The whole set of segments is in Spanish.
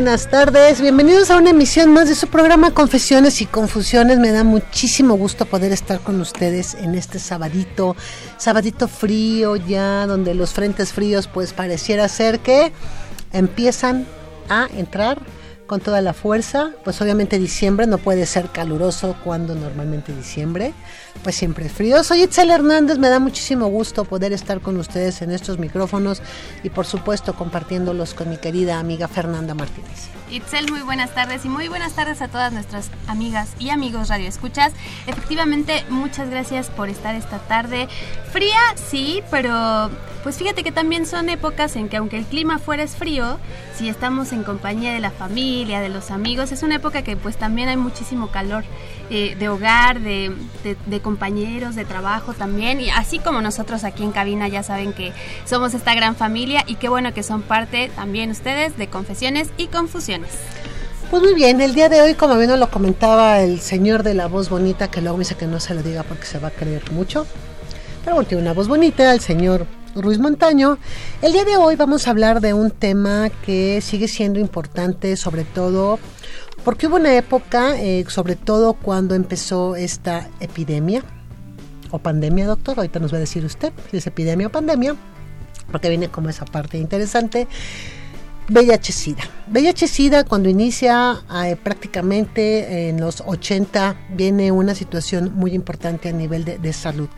Buenas tardes. Bienvenidos a una emisión más de su programa Confesiones y Confusiones. Me da muchísimo gusto poder estar con ustedes en este sabadito, sabadito frío ya, donde los frentes fríos pues pareciera ser que empiezan a entrar con toda la fuerza. Pues obviamente diciembre no puede ser caluroso cuando normalmente diciembre, pues siempre es frío. Soy Itzel Hernández, me da muchísimo gusto poder estar con ustedes en estos micrófonos y por supuesto compartiéndolos con mi querida amiga Fernanda Martínez. Itzel, muy buenas tardes y muy buenas tardes a todas nuestras amigas y amigos Radio Escuchas. Efectivamente, muchas gracias por estar esta tarde. Fría, sí, pero pues fíjate que también son épocas en que aunque el clima fuera es frío, si estamos en compañía de la familia, de los amigos, es una época que pues también hay muchísimo calor eh, de hogar, de, de, compañeros, de trabajo también. Y así como nosotros aquí en cabina ya saben que somos esta gran familia y qué bueno que son parte también ustedes de Confesiones y Confusiones. Pues muy bien, el día de hoy, como bien lo comentaba el señor de la voz bonita, que luego me dice que no se lo diga porque se va a creer mucho, pero bueno, tiene una voz bonita, el señor Ruiz Montaño. El día de hoy vamos a hablar de un tema que sigue siendo importante, sobre todo porque hubo una época, eh, sobre todo cuando empezó esta epidemia o pandemia, doctor, ahorita nos va a decir usted si es epidemia o pandemia, porque viene como esa parte interesante. VIH-Sida. VIH-Sida cuando inicia eh, prácticamente en los 80 viene una situación muy importante a nivel de, salud.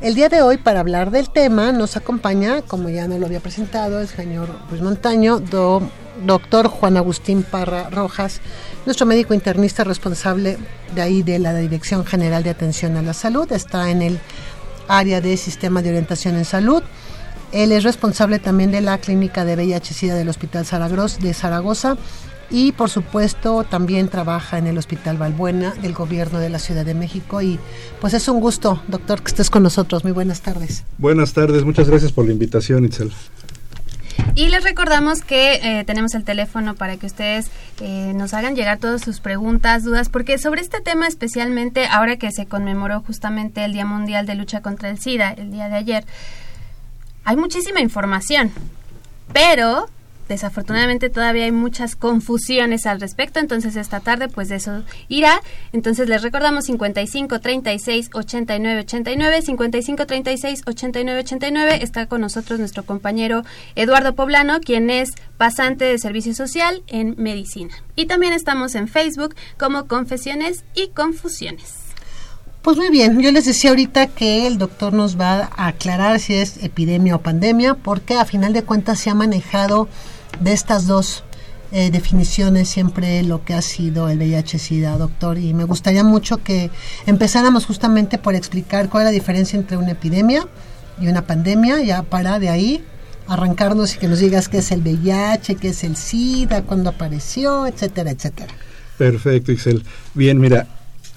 El día de hoy para hablar del tema nos acompaña, como ya nos lo había presentado, el señor Luis Montaño, do, doctor Juan Agustín Parra Rojas, nuestro médico internista responsable de ahí de la Dirección General de Atención a la Salud, está en el área de Sistema de Orientación en Salud. Él es responsable también de la clínica de VIH-Sida del Hospital de Zaragoza y por supuesto también trabaja en el Hospital Balbuena del Gobierno de la Ciudad de México y pues es un gusto, doctor, que estés con nosotros. Muy buenas tardes. Buenas tardes, muchas gracias por la invitación, Itzel. Y les recordamos que eh, tenemos el teléfono para que ustedes eh, nos hagan llegar todas sus preguntas, dudas, porque sobre este tema especialmente, ahora que se conmemoró justamente el Día Mundial de Lucha contra el SIDA, el día de ayer, hay muchísima información, pero desafortunadamente todavía hay muchas confusiones al respecto, entonces esta tarde pues de eso irá. Entonces les recordamos 55 36 89 89, 55 36 89 89, está con nosotros nuestro compañero Eduardo Poblano, quien es pasante de servicio social en medicina. Y también estamos en Facebook como Confesiones y Confusiones. Pues muy bien, yo les decía ahorita que el doctor nos va a aclarar si es epidemia o pandemia, porque a final de cuentas se ha manejado de estas dos eh, definiciones siempre lo que ha sido el VIH-Sida, doctor, y me gustaría mucho que empezáramos justamente por explicar cuál es la diferencia entre una epidemia y una pandemia, ya para de ahí arrancarnos y que nos digas qué es el VIH, qué es el SIDA, cuándo apareció, etcétera, etcétera. Perfecto, Ixel. Bien, mira,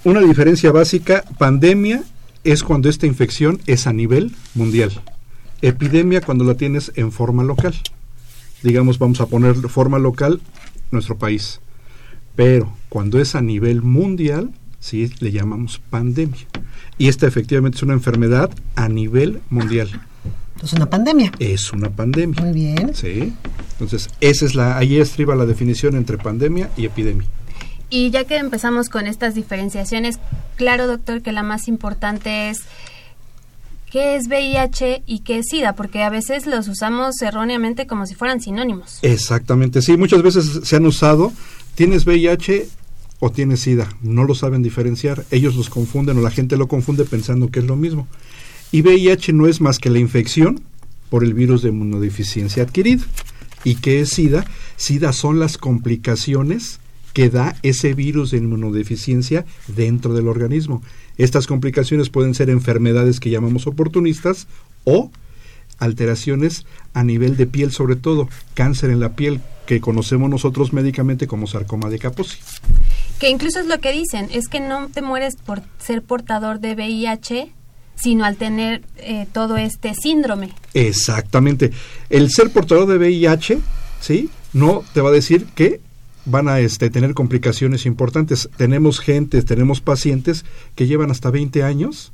una diferencia básica, pandemia es cuando esta infección es a nivel mundial. Epidemia cuando la tienes en forma local. Digamos, vamos a poner forma local nuestro país. Pero cuando es a nivel mundial, sí le llamamos pandemia. Y esta efectivamente es una enfermedad a nivel mundial. Es una pandemia. Es una pandemia. Muy bien. Sí. Entonces, esa es la, ahí estriba la definición entre pandemia y epidemia. Y ya que empezamos con estas diferenciaciones, claro, doctor, que la más importante es qué es VIH y qué es SIDA, porque a veces los usamos erróneamente como si fueran sinónimos. Exactamente, sí, muchas veces se han usado, tienes VIH o tienes SIDA, no lo saben diferenciar, ellos los confunden o la gente lo confunde pensando que es lo mismo. Y VIH no es más que la infección por el virus de inmunodeficiencia adquirida. ¿Y qué es SIDA? SIDA son las complicaciones que da ese virus de inmunodeficiencia dentro del organismo. Estas complicaciones pueden ser enfermedades que llamamos oportunistas o alteraciones a nivel de piel, sobre todo cáncer en la piel, que conocemos nosotros médicamente como sarcoma de Kaposi. Que incluso es lo que dicen, es que no te mueres por ser portador de VIH, sino al tener eh, todo este síndrome. Exactamente. El ser portador de VIH, ¿sí? No te va a decir que van a este, tener complicaciones importantes. Tenemos gente, tenemos pacientes que llevan hasta 20 años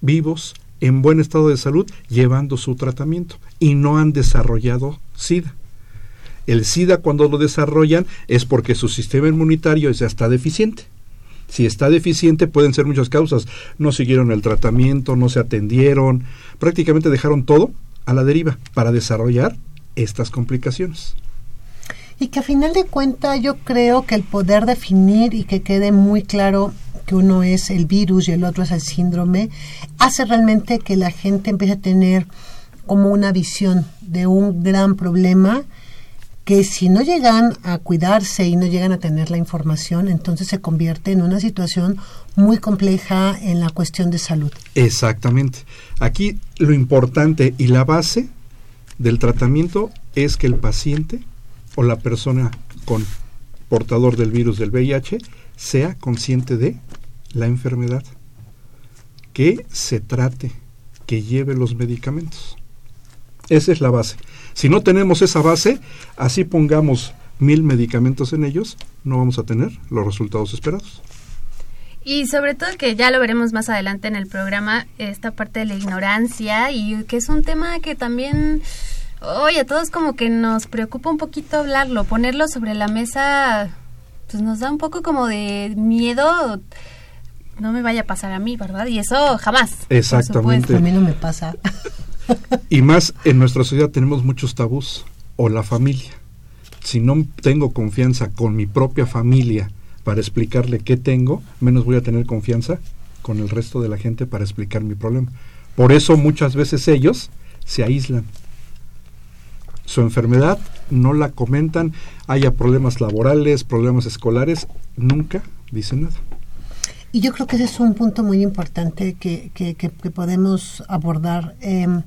vivos, en buen estado de salud, llevando su tratamiento y no han desarrollado SIDA. El SIDA cuando lo desarrollan es porque su sistema inmunitario ya está deficiente. Si está deficiente pueden ser muchas causas. No siguieron el tratamiento, no se atendieron, prácticamente dejaron todo a la deriva para desarrollar estas complicaciones. Y que a final de cuentas yo creo que el poder definir y que quede muy claro que uno es el virus y el otro es el síndrome, hace realmente que la gente empiece a tener como una visión de un gran problema que si no llegan a cuidarse y no llegan a tener la información, entonces se convierte en una situación muy compleja en la cuestión de salud. Exactamente. Aquí lo importante y la base del tratamiento es que el paciente o la persona con portador del virus del VIH sea consciente de la enfermedad, que se trate, que lleve los medicamentos. Esa es la base. Si no tenemos esa base, así pongamos mil medicamentos en ellos, no vamos a tener los resultados esperados. Y sobre todo que ya lo veremos más adelante en el programa, esta parte de la ignorancia y que es un tema que también Oye, a todos como que nos preocupa un poquito hablarlo, ponerlo sobre la mesa, pues nos da un poco como de miedo. No me vaya a pasar a mí, ¿verdad? Y eso jamás. Exactamente. A mí no me pasa. y más en nuestra sociedad tenemos muchos tabús. O la familia. Si no tengo confianza con mi propia familia para explicarle qué tengo, menos voy a tener confianza con el resto de la gente para explicar mi problema. Por eso muchas veces ellos se aíslan su enfermedad, no la comentan, haya problemas laborales, problemas escolares, nunca dicen nada. Y yo creo que ese es un punto muy importante que, que, que, podemos abordar. Em,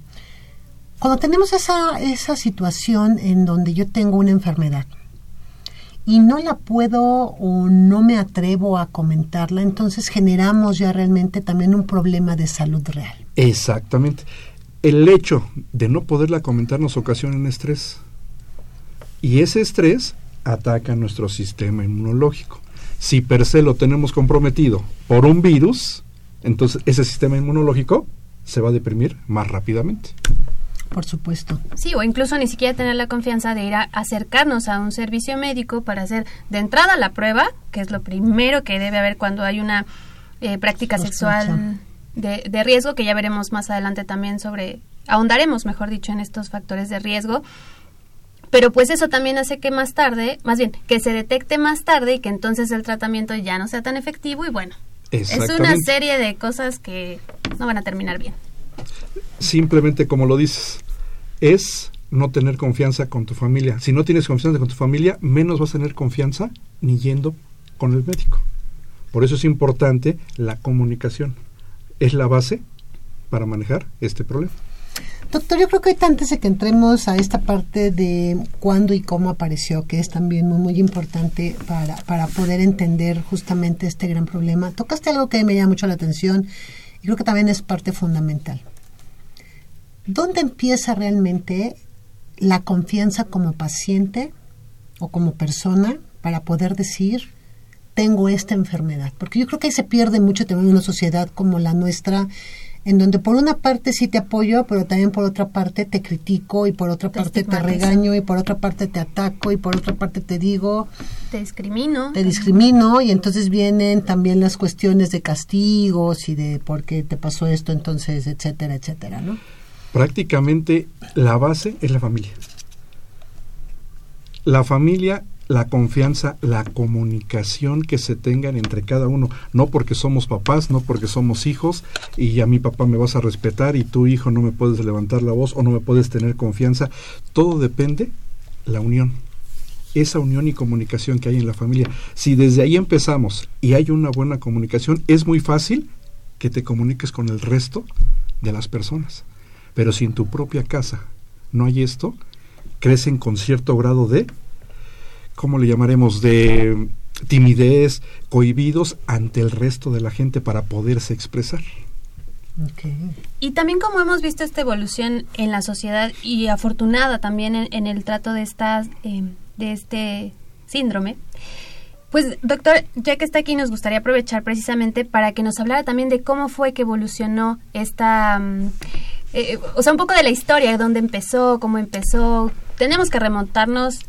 cuando tenemos esa, esa situación en donde yo tengo una enfermedad y no la puedo o no me atrevo a comentarla, entonces generamos ya realmente también un problema de salud real. Exactamente el hecho de no poderla comentar nos ocasiona un estrés. Y ese estrés ataca nuestro sistema inmunológico. Si per se lo tenemos comprometido por un virus, entonces ese sistema inmunológico se va a deprimir más rápidamente. Por supuesto. Sí, o incluso ni siquiera tener la confianza de ir a acercarnos a un servicio médico para hacer de entrada la prueba, que es lo primero que debe haber cuando hay una eh, práctica sexual de, de riesgo, que ya veremos más adelante también sobre, ahondaremos, mejor dicho, en estos factores de riesgo. Pero pues eso también hace que más tarde, más bien, que se detecte más tarde y que entonces el tratamiento ya no sea tan efectivo y bueno, es una serie de cosas que no van a terminar bien. Simplemente como lo dices, es no tener confianza con tu familia. Si no tienes confianza con tu familia, menos vas a tener confianza ni yendo con el médico. Por eso es importante la comunicación es la base para manejar este problema. Doctor, yo creo que antes de que entremos a esta parte de cuándo y cómo apareció, que es también muy, muy importante para, para poder entender justamente este gran problema, tocaste algo que me llama mucho la atención y creo que también es parte fundamental. ¿Dónde empieza realmente la confianza como paciente o como persona para poder decir, tengo esta enfermedad? Porque yo creo que ahí se pierde mucho también en una sociedad como la nuestra, en donde por una parte sí te apoyo, pero también por otra parte te critico y por otra Te parte te regaño y por otra parte te ataco y por otra parte te digo, Te discrimino. te discrimino y entonces vienen también las cuestiones de castigos y de por qué te pasó esto, entonces, etcétera, etcétera, ¿no? Prácticamente la base es la familia. La familia, la confianza, la comunicación que se tengan entre cada uno. No porque somos papás, no porque somos hijos y a mi papá me vas a respetar y tu hijo no me puedes levantar la voz o no me puedes tener confianza. Todo depende la unión. Esa unión y comunicación que hay en la familia. Si desde ahí empezamos y hay una buena comunicación, es muy fácil que te comuniques con el resto de las personas. Pero si en tu propia casa no hay esto, crecen con cierto grado de, ¿cómo le llamaremos? De timidez, cohibidos ante el resto de la gente para poderse expresar. Ok. Y también como hemos visto esta evolución en la sociedad y afortunada también en, en el trato de estas eh, de este síndrome, pues doctor, ya que está aquí nos gustaría aprovechar precisamente para que nos hablara también de cómo fue que evolucionó esta, mm, eh, o sea, un poco de la historia, de dónde empezó, cómo empezó. Tenemos que remontarnos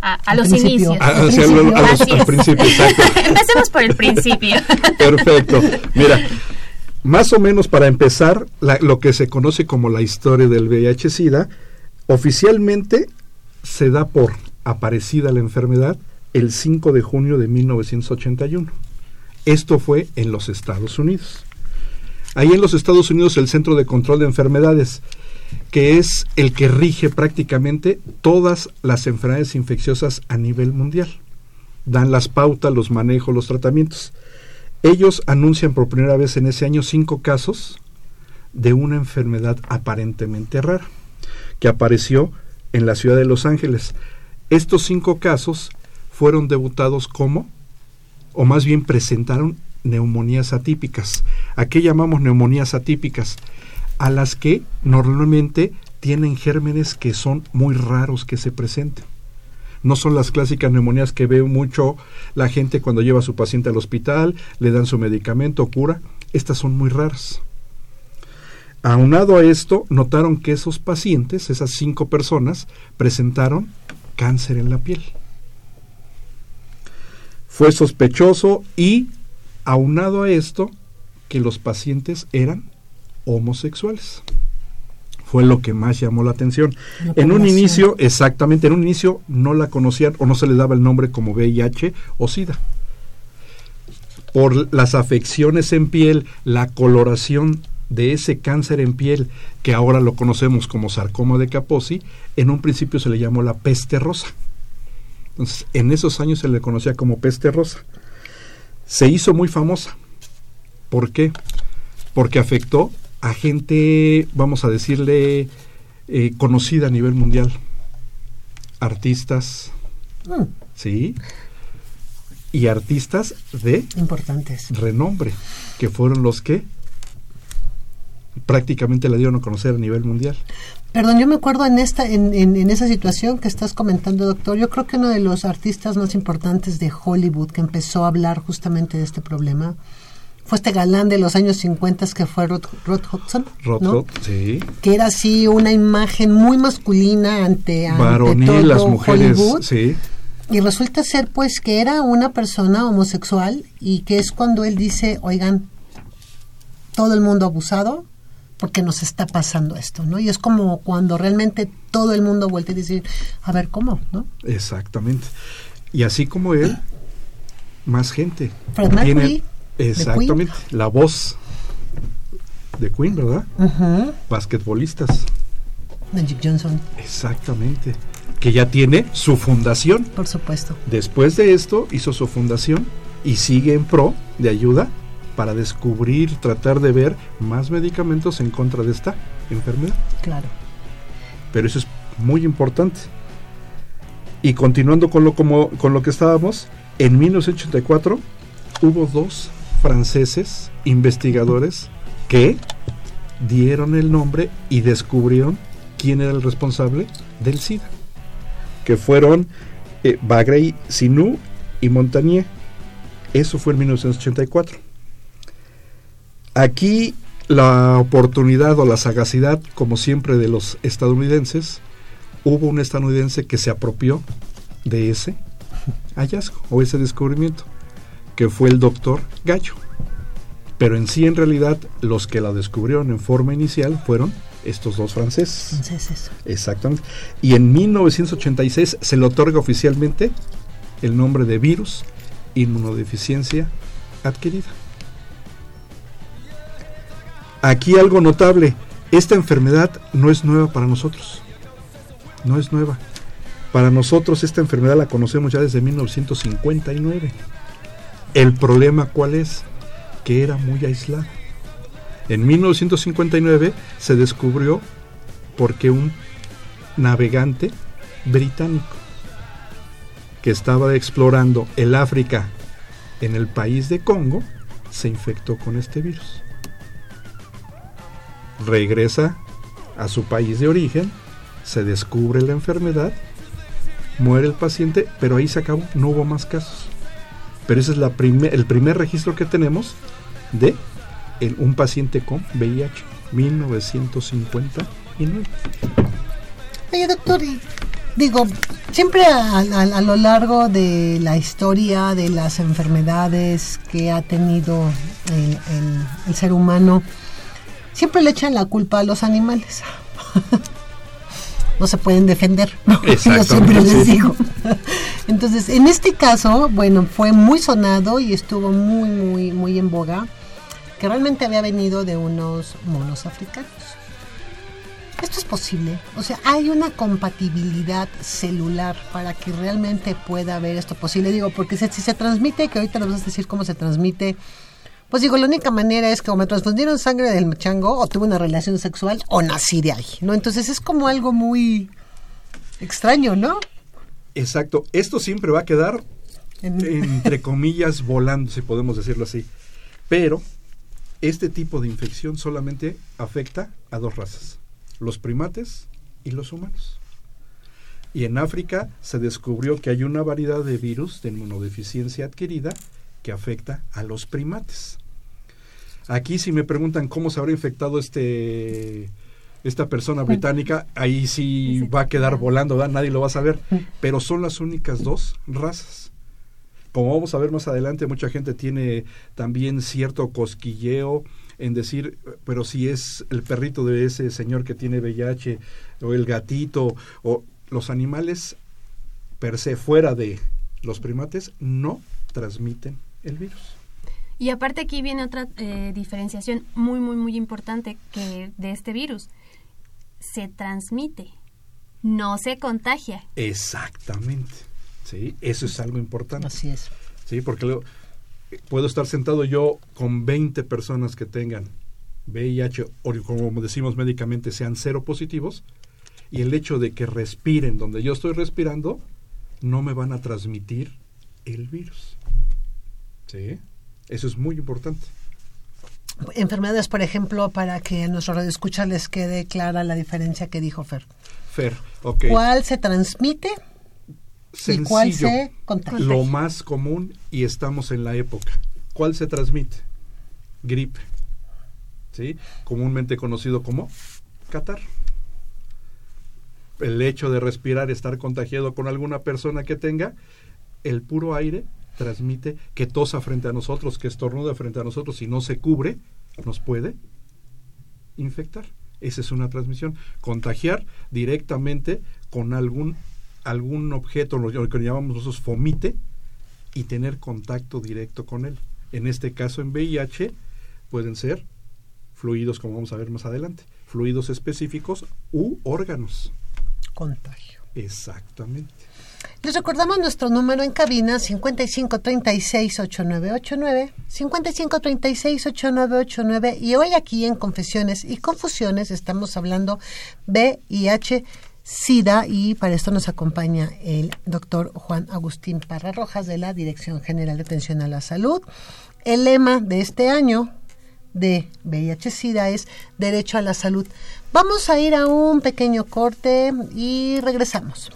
a, los principio. inicios. Ah, al- principio, exacto. Empecemos por el principio. Perfecto. Mira, más o menos para empezar, la- lo que se conoce como la historia del VIH-Sida, oficialmente se da por aparecida la enfermedad el 5 de junio de 1981. Esto fue en los Estados Unidos. Ahí en los Estados Unidos el Centro de Control de Enfermedades, que es el que rige prácticamente todas las enfermedades infecciosas a nivel mundial. Dan las pautas, los manejos, los tratamientos. Ellos anuncian por primera vez en ese año cinco casos de una enfermedad aparentemente rara que apareció en la ciudad de Los Ángeles. Estos cinco casos fueron debutados como, o más bien presentaron neumonías atípicas. ¿A qué llamamos neumonías atípicas? A las que normalmente tienen gérmenes que son muy raros que se presenten. No son las clásicas neumonías que ve mucho la gente cuando lleva a su paciente al hospital, le dan su medicamento, cura. Estas son muy raras. Aunado a esto, notaron que esos pacientes, esas cinco personas, presentaron cáncer en la piel. Fue sospechoso y, aunado a esto, que los pacientes eran homosexuales. Fue lo que más llamó la atención. La En un inicio, exactamente, en un inicio no la conocían o no se le daba el nombre como VIH o SIDA. Por las afecciones en piel, la coloración de ese cáncer en piel, que ahora lo conocemos como sarcoma de Kaposi, en un principio se le llamó la peste rosa. Entonces, en esos años se le conocía como peste rosa. Se hizo muy famosa. ¿Por qué? Porque afectó a gente, vamos a decirle, eh, conocida a nivel mundial. Artistas, Mm, ¿sí? Y artistas de importantes. renombre, que fueron los que prácticamente la dieron a conocer a nivel mundial. Perdón, yo me acuerdo en esta, en, en, en esa situación que estás comentando, doctor. Yo creo que uno de los artistas más importantes de Hollywood que empezó a hablar justamente de este problema fue este galán de los años 50 que fue Rod, Rod Hudson, Rod ¿no? Rod, sí. que era así una imagen muy masculina ante, ante todo las mujeres, Hollywood. sí. Y resulta ser pues que era una persona homosexual y que es cuando él dice, oigan, todo el mundo abusado porque nos está pasando esto, ¿no? Y es como cuando realmente todo el mundo vuelve a decir, a ver, ¿cómo? ¿no? Exactamente. Y así como él, más gente. Fred Mercury, exactamente, la voz de Queen, ¿verdad? Basquetbolistas, Magic Johnson, exactamente. Que ya tiene su fundación. por supuesto. Después de esto hizo su fundación y sigue en pro de ayuda para descubrir, tratar de ver más medicamentos en contra de esta enfermedad. Claro. Pero eso es muy importante. Y continuando con lo, como, con lo que estábamos, en 1984 hubo dos franceses investigadores que dieron el nombre y descubrieron quién era el responsable del SIDA, que fueron eh, Bagrey Sinou y Montagnier. Eso fue en 1984. Aquí la oportunidad o la sagacidad, como siempre, de los estadounidenses, hubo un estadounidense que se apropió de ese hallazgo o ese descubrimiento, que fue el doctor Gallo. Pero en sí, en realidad, los que la descubrieron en forma inicial fueron estos dos franceses. Franceses. Exactamente. Y en 1986 se le otorga oficialmente el nombre de virus inmunodeficiencia adquirida. Aquí algo notable, esta enfermedad no es nueva para nosotros. No es nueva. Para nosotros esta enfermedad la conocemos ya desde 1959. El problema cuál es? Que era muy aislada. En 1959 se descubrió porque un navegante británico que estaba explorando el África en el país de Congo se infectó con este virus. Regresa a su país de origen, se descubre la enfermedad, muere el paciente, pero ahí se acabó, no hubo más casos. Pero ese es el primer registro que tenemos de un paciente con VIH, 1959. Oye, doctor, digo, siempre a, lo largo de la historia de las enfermedades que ha tenido el ser humano, siempre le echan la culpa a los animales. no se pueden defender. Yo siempre les digo. Entonces, en este caso, bueno, fue muy sonado y estuvo muy, muy, muy en boga, que realmente había venido de unos monos africanos. Esto es posible. O sea, hay una compatibilidad celular para que realmente pueda haber esto posible. Digo, porque si, si se transmite, que ahorita nos vas a decir cómo se transmite, pues digo, la única manera es que o me transfundieron sangre del chango, o tuve una relación sexual, o nací de ahí, ¿no? Entonces es como algo muy extraño, ¿no? Exacto, esto siempre va a quedar En- entre comillas volando, si podemos decirlo así. Pero este tipo de infección solamente afecta a dos razas, los primates y los humanos. Y en África se descubrió que hay una variedad de virus de inmunodeficiencia adquirida que afecta a los primates. Aquí si me preguntan cómo se habrá infectado este esta persona británica, ahí sí va a quedar volando, ¿verdad? nadie lo va a saber, pero son las únicas dos razas. Como vamos a ver más adelante, mucha gente tiene también cierto cosquilleo en decir, pero si es el perrito de ese señor que tiene VIH, o el gatito, o los animales per se fuera de los primates, no transmiten el virus. Y aparte aquí viene otra eh, diferenciación muy, muy, muy importante que de este virus. Se transmite, no se contagia. Exactamente. Sí, eso es algo importante. Así es. Sí, porque luego, eh, puedo estar sentado yo con 20 personas que tengan VIH o como decimos médicamente sean cero positivos y el hecho de que respiren donde yo estoy respirando no me van a transmitir el virus. Sí, eso es muy importante. Enfermedades, por ejemplo, para que a nuestros radioescuchas les quede clara la diferencia que dijo Fer. Fer, ok. ¿Cuál se transmite? Sencillo. ¿Y cuál se contagia? Lo más común y estamos en la época. ¿Cuál se transmite? Gripe. ¿Sí? Comúnmente conocido como catarro. El hecho de respirar, estar contagiado con alguna persona que tenga, el puro aire transmite que tosa frente a nosotros, que estornuda frente a nosotros y no se cubre, nos puede infectar. Esa es una transmisión. Contagiar directamente con algún algún objeto, lo que llamamos nosotros fomite, y tener contacto directo con él. En este caso, en VIH, pueden ser fluidos, como vamos a ver más adelante, fluidos específicos u órganos. Contagio. Exactamente. Les recordamos nuestro número en cabina 5536-8989, 5536-8989 y hoy aquí en Confesiones y Confusiones estamos hablando VIH, SIDA y para esto nos acompaña el doctor Juan Agustín Parra Rojas de la Dirección General de Atención a la Salud. El lema de este año de VIH-Sida es Derecho a la Salud. Vamos a ir a un pequeño corte y regresamos.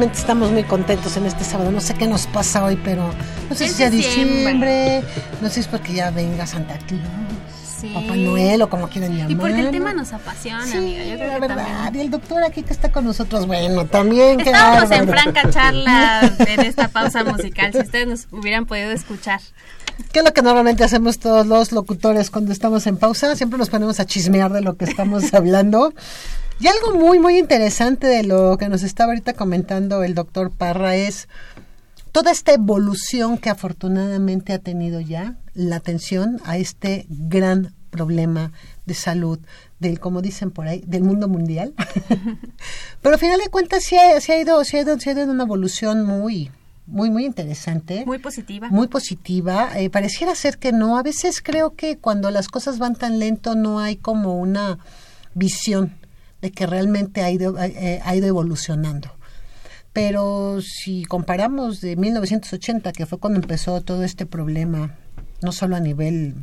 Realmente estamos muy contentos en este sábado. No sé qué nos pasa hoy, pero no sé Es si sea diciembre. diciembre, no sé si es porque ya venga Santa Claus, Sí. Papá Noel o como quieran llamar. Y porque el tema nos apasiona, Sí, amiga. Yo creo la que verdad. también. Y el doctor aquí que está con nosotros, bueno, también. qué Estábamos en franca charla en esta pausa musical, si ustedes nos hubieran podido escuchar. ¿Qué es lo que normalmente hacemos todos los locutores cuando estamos en pausa? Siempre nos ponemos a chismear de lo que estamos hablando. Y algo muy, muy interesante de lo que nos estaba ahorita comentando el doctor Parra es toda esta evolución que afortunadamente ha tenido ya la atención a este gran problema de salud del, como dicen por ahí, del mundo mundial. Pero al final de cuentas sí ha, sí ha ido, sí ha ido, sí ha ido en una evolución muy, muy, muy interesante Muy positiva. muy positiva. Eh, pareciera ser que no. A veces creo que cuando las cosas van tan lento no hay como una visión de que realmente ha ido, eh, ha ido evolucionando. Pero si comparamos de 1980, que fue cuando empezó todo este problema, no solo a nivel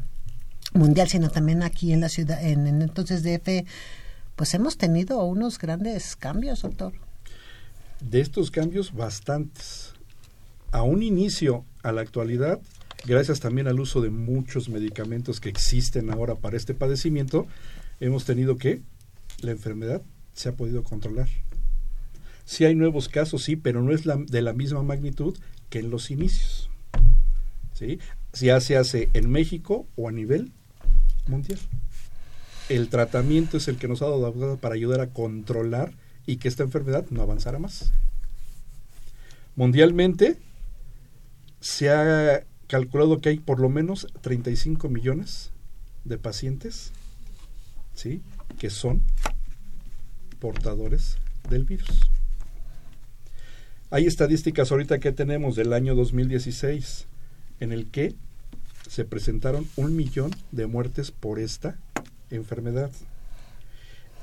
mundial, sino también aquí en la ciudad, en, en entonces DF, pues hemos tenido unos grandes cambios, doctor. De estos cambios, bastantes. A un inicio, a la actualidad, gracias también al uso de muchos medicamentos que existen ahora para este padecimiento, hemos tenido que la enfermedad se ha podido controlar. Sí hay nuevos casos, sí, pero no es de la misma magnitud que en los inicios. ¿Sí? Ya se hace en México o a nivel mundial. El tratamiento es el que nos ha dado para ayudar a controlar y que esta enfermedad no avanzara más. Mundialmente se ha calculado que hay por lo menos 35 millones de pacientes, ¿sí? Que son portadores del virus. Hay estadísticas ahorita que tenemos del año 2016 en el que se presentaron un millón de muertes por esta enfermedad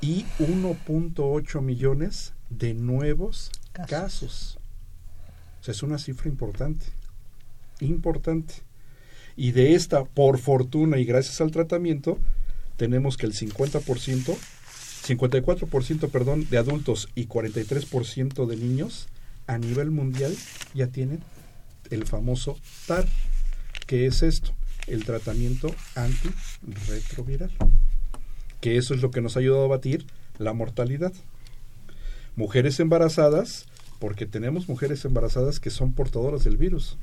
y 1.8 millones de nuevos Casos. casos. O sea, es una cifra importante, importante. Y de esta, por fortuna y gracias al tratamiento, tenemos que el 50%, 54% perdón, de adultos y 43% de niños a nivel mundial ya tienen el famoso TAR. ¿Qué es esto? El tratamiento antirretroviral. Que eso es lo que nos ha ayudado a batir la mortalidad. Mujeres embarazadas, porque tenemos mujeres embarazadas que son portadoras del virus.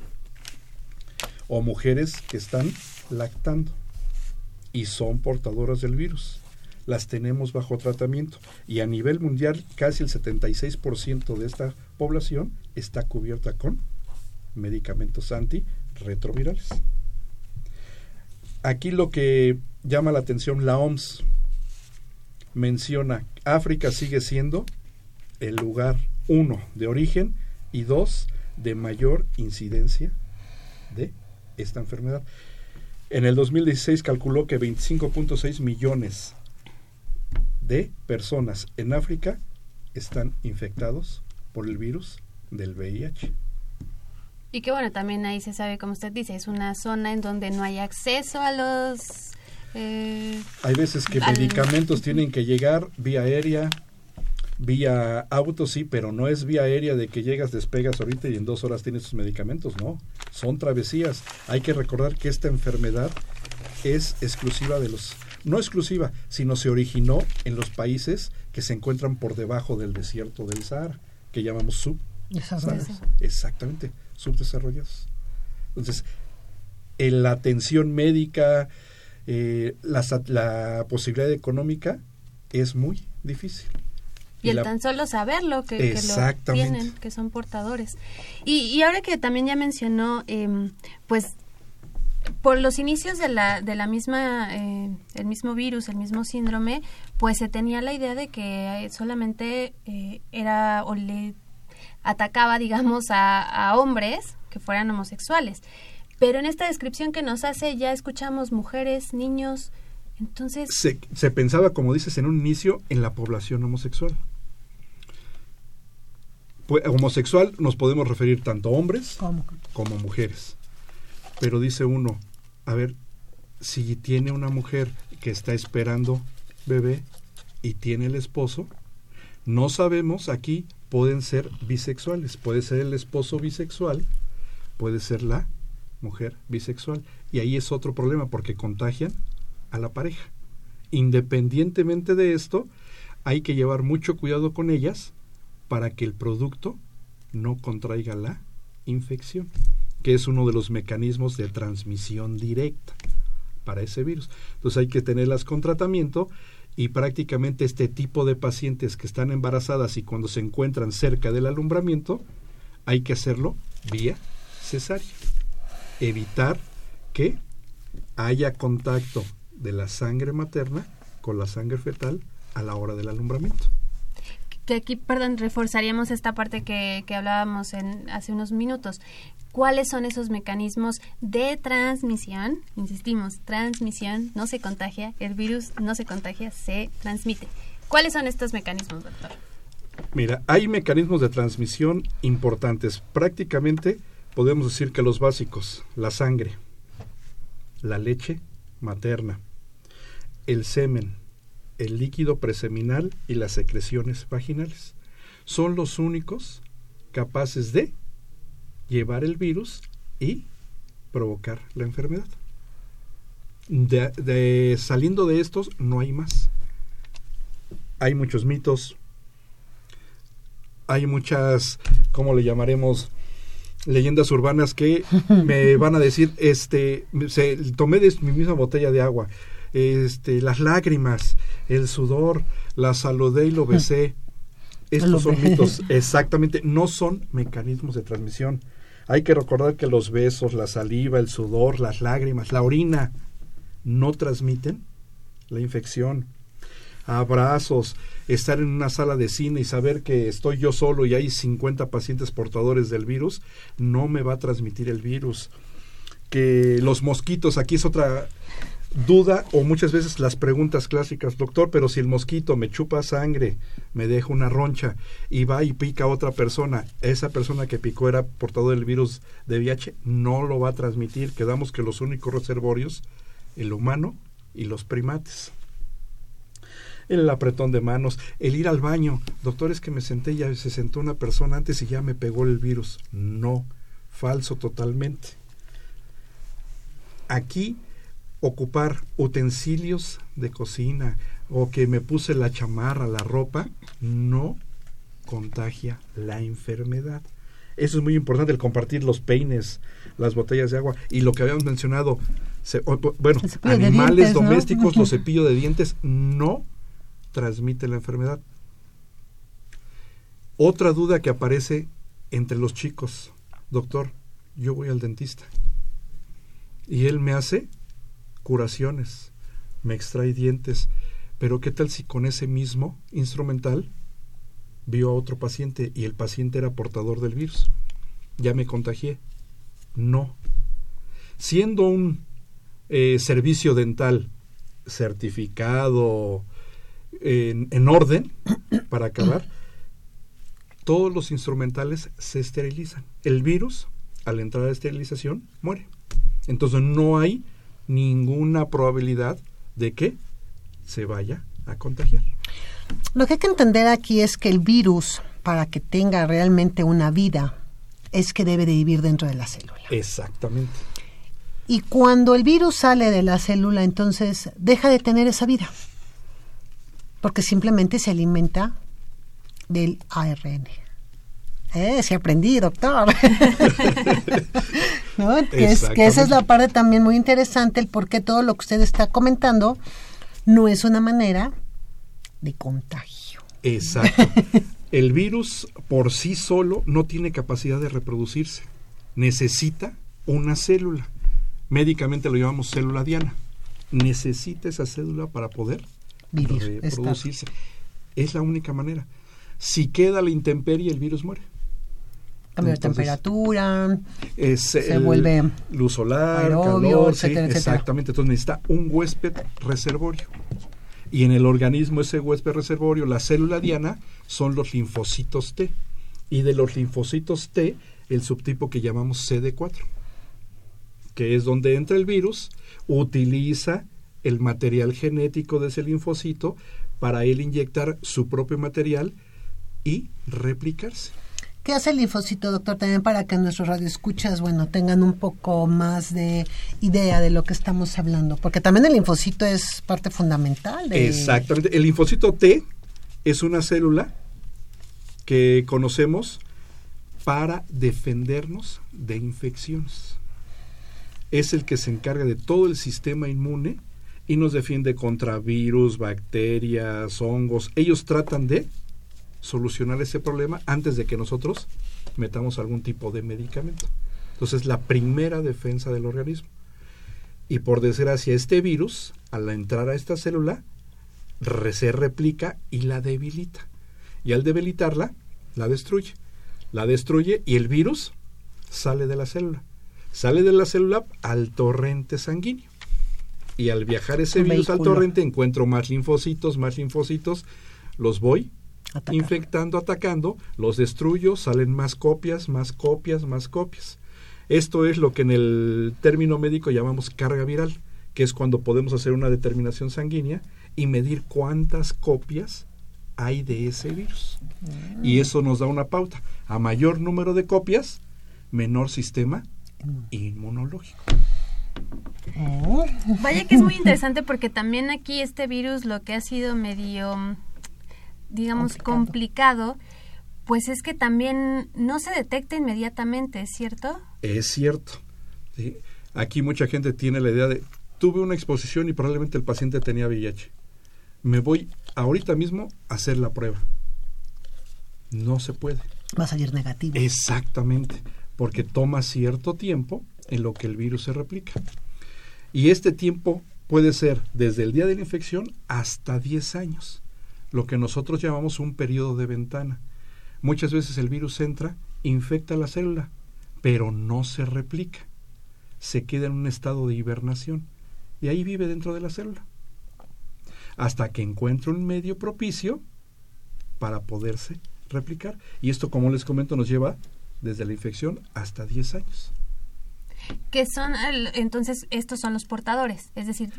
O mujeres que están lactando y son portadoras del virus. Las tenemos bajo tratamiento. Y a nivel mundial, casi el 76% de esta población está cubierta con medicamentos antirretrovirales. Aquí lo que llama la atención la OMS menciona África sigue siendo el lugar uno de origen y dos de mayor incidencia de esta enfermedad. En el 2016 calculó que 25.6 millones de personas en África están infectados por el virus del VIH. Y que bueno, también ahí se sabe, como usted dice, es una zona en donde no hay acceso a los... eh, Hay veces que Al- medicamentos tienen que llegar vía aérea, vía auto, sí, pero no es vía aérea de que llegas, despegas ahorita y en dos horas tienes tus medicamentos, no. Son travesías. Hay que recordar que esta enfermedad es exclusiva de los... No exclusiva, sino se originó en los países que se encuentran por debajo del desierto del Sahara, que llamamos sub. Exactamente, subdesarrollados. Entonces, en la atención médica, eh, la, posibilidad económica es muy difícil. Y el la- tan solo saberlo que, que lo tienen, que son portadores. Y, y ahora que también ya mencionó, em, pues por los inicios de la, de la misma, eh, el mismo virus, el mismo síndrome, pues se tenía la idea de que eh, solamente eh, era o le atacaba, digamos, a, a hombres que fueran homosexuales. Pero en esta descripción que nos hace ya escuchamos mujeres, niños, entonces... se, se pensaba, como dices en un inicio, en la población homosexual. Pues, homosexual nos podemos referir tanto a hombres ¿Cómo? como mujeres. Pero dice uno, a ver, si tiene una mujer que está esperando bebé y tiene el esposo, no sabemos, aquí pueden ser bisexuales, puede ser el esposo bisexual, puede ser la mujer bisexual. Y ahí es otro problema porque contagian a la pareja. Independientemente de esto, hay que llevar mucho cuidado con ellas para que el producto no contraiga la infección, que es uno de los mecanismos de transmisión directa para ese virus. Entonces hay que tenerlas con tratamiento y prácticamente este tipo de pacientes que están embarazadas y cuando se encuentran cerca del alumbramiento, hay que hacerlo vía cesárea. Evitar que haya contacto de la sangre materna con la sangre fetal a la hora del alumbramiento. que aquí, perdón, reforzaríamos esta parte que, que hablábamos en, hace unos minutos. ¿Cuáles son esos mecanismos de transmisión? Insistimos, transmisión, no se contagia, el virus no se contagia, se transmite. ¿Cuáles son estos mecanismos, doctor? Mira, hay mecanismos de transmisión importantes. Prácticamente podemos decir que los básicos, la sangre, la leche materna, el semen, el líquido preseminal y las secreciones vaginales, son los únicos capaces de llevar el virus y provocar la enfermedad. De, de- saliendo de estos no hay más. Hay muchos mitos, hay muchas, ¿cómo le llamaremos? leyendas urbanas que me van a decir, este, se, tomé de mi misma botella de agua, este, las lágrimas, el sudor, la saludé y lo besé. Estos son mitos, exactamente, no son mecanismos de transmisión. Hay que recordar que los besos, la saliva, el sudor, las lágrimas, la orina, no transmiten la infección. Abrazos, estar en una sala de cine y saber que estoy yo solo y hay 50 pacientes portadores del virus, no me va a transmitir el virus. Que los mosquitos, aquí es otra duda o muchas veces las preguntas clásicas, doctor, pero si el mosquito me chupa sangre, me deja una roncha y va y pica a otra persona, esa persona que picó era portador del virus de VIH, no lo va a transmitir. Quedamos que los únicos reservorios, el humano y los primates. El apretón de manos, el ir al baño. Doctor, es que me senté ya se sentó una persona antes y ya me pegó el virus. No, falso totalmente. Aquí ocupar utensilios de cocina o que me puse la chamarra, la ropa, no contagia la enfermedad. Eso es muy importante, el compartir los peines, las botellas de agua y lo que habíamos mencionado, se- bueno, animales dientes, ¿no? domésticos, los cepillos de dientes no transmiten la enfermedad. Otra duda que aparece entre los chicos, doctor, yo voy al dentista y él me hace curaciones, me extrae dientes, pero ¿qué tal si con ese mismo instrumental vio a otro paciente y el paciente era portador del virus? Ya me contagié. No. Siendo un eh, servicio dental certificado en, en orden para acabar, todos los instrumentales se esterilizan. El virus, al entrar a la esterilización, muere. Entonces no hay ninguna probabilidad de que se vaya a contagiar. Lo que hay que entender aquí es que el virus, para que tenga realmente una vida, es que debe de vivir dentro de la célula. Exactamente. Y cuando el virus sale de la célula, entonces deja de tener esa vida. Porque simplemente se alimenta del ARN. Eh, sí aprendí, doctor. ¿No? Que, es, que esa es la parte también muy interesante, el por qué todo lo que usted está comentando no es una manera de contagio. Exacto. El virus por sí solo no tiene capacidad de reproducirse. Necesita una célula. Médicamente lo llamamos célula diana. Necesita esa célula para poder Vivir, reproducirse. Es la única manera. Si queda la intemperie, el virus muere. Cambio de temperatura, Es Se el vuelve luz solar, aerobio, calor, sí, etcétera. exactamente. Entonces necesita un huésped reservorio. Y en el organismo ese huésped reservorio, la célula diana, son los linfocitos T. Y de los linfocitos T, el subtipo que llamamos CD4, que es donde entra el virus, utiliza el material genético de ese linfocito para él inyectar su propio material y replicarse. ¿Qué hace el linfocito, doctor? También para que nuestros radioescuchas, bueno, tengan un poco más de idea de lo que estamos hablando. Porque también el linfocito es parte fundamental de... Exactamente. El linfocito T es una célula que conocemos para defendernos de infecciones. Es el que se encarga de todo el sistema inmune y nos defiende contra virus, bacterias, hongos. Ellos tratan de solucionar ese problema antes de que nosotros metamos algún tipo de medicamento. Entonces, la primera defensa del organismo. Y por desgracia, este virus, al entrar a esta célula, se replica y la debilita. Y al debilitarla, la destruye. La destruye y el virus sale de la célula. Sale de la célula al torrente sanguíneo. Y al viajar ese virus al torrente encuentro más linfocitos, más linfocitos, los voy Atacar. infectando, atacando, los destruyo, salen más copias, más copias, más copias. Esto es lo que en el término médico llamamos carga viral, que es cuando podemos hacer una determinación sanguínea y medir cuántas copias hay de ese virus. Y eso nos da una pauta. A mayor número de copias, menor sistema inmunológico. Oh, Vaya que es muy interesante porque también aquí este virus lo que ha sido medio, digamos, complicado, pues es que también no se detecta inmediatamente, ¿cierto? Es cierto. ¿sí? Aquí mucha gente tiene la idea de, tuve una exposición y probablemente el paciente tenía VIH. Me voy ahorita mismo a hacer la prueba. No se puede. va a salir negativo. Exactamente, porque toma cierto tiempo en lo que el virus se replica. Y este tiempo puede ser desde el día de la infección hasta 10 años, lo que nosotros llamamos un periodo de ventana. Muchas veces el virus entra, infecta la célula, pero no se replica. Se queda en un estado de hibernación y ahí vive dentro de la célula. Hasta que encuentre un medio propicio para poderse replicar. Y esto, como les comento, nos lleva desde la infección hasta 10 años. Que son, entonces, estos son los portadores. Es decir,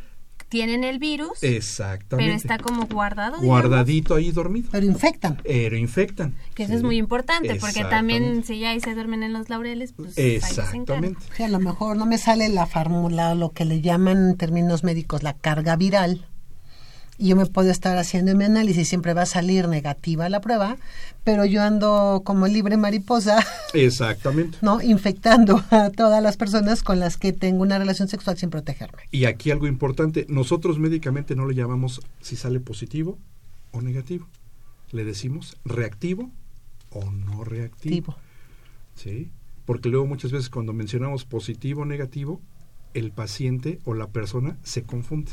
tienen el virus, Exactamente. pero está como guardado. digamos, Guardadito ahí dormido. Pero infectan. Pero infectan. Que eso Sí. es muy importante, porque también si ya ahí se duermen en los laureles, pues. Exactamente. Sí, a lo mejor no me sale la fórmula, lo que le llaman en términos médicos la carga viral. Y yo me puedo estar haciendo mi análisis, siempre va a salir negativa la prueba, pero yo ando como libre mariposa, Exactamente. ¿no? Infectando a todas las personas con las que tengo una relación sexual sin protegerme. Y aquí algo importante, nosotros médicamente no le llamamos si sale positivo o negativo. Le decimos reactivo o no reactivo. ¿sí? Porque luego muchas veces cuando mencionamos positivo o negativo, el paciente o la persona se confunde.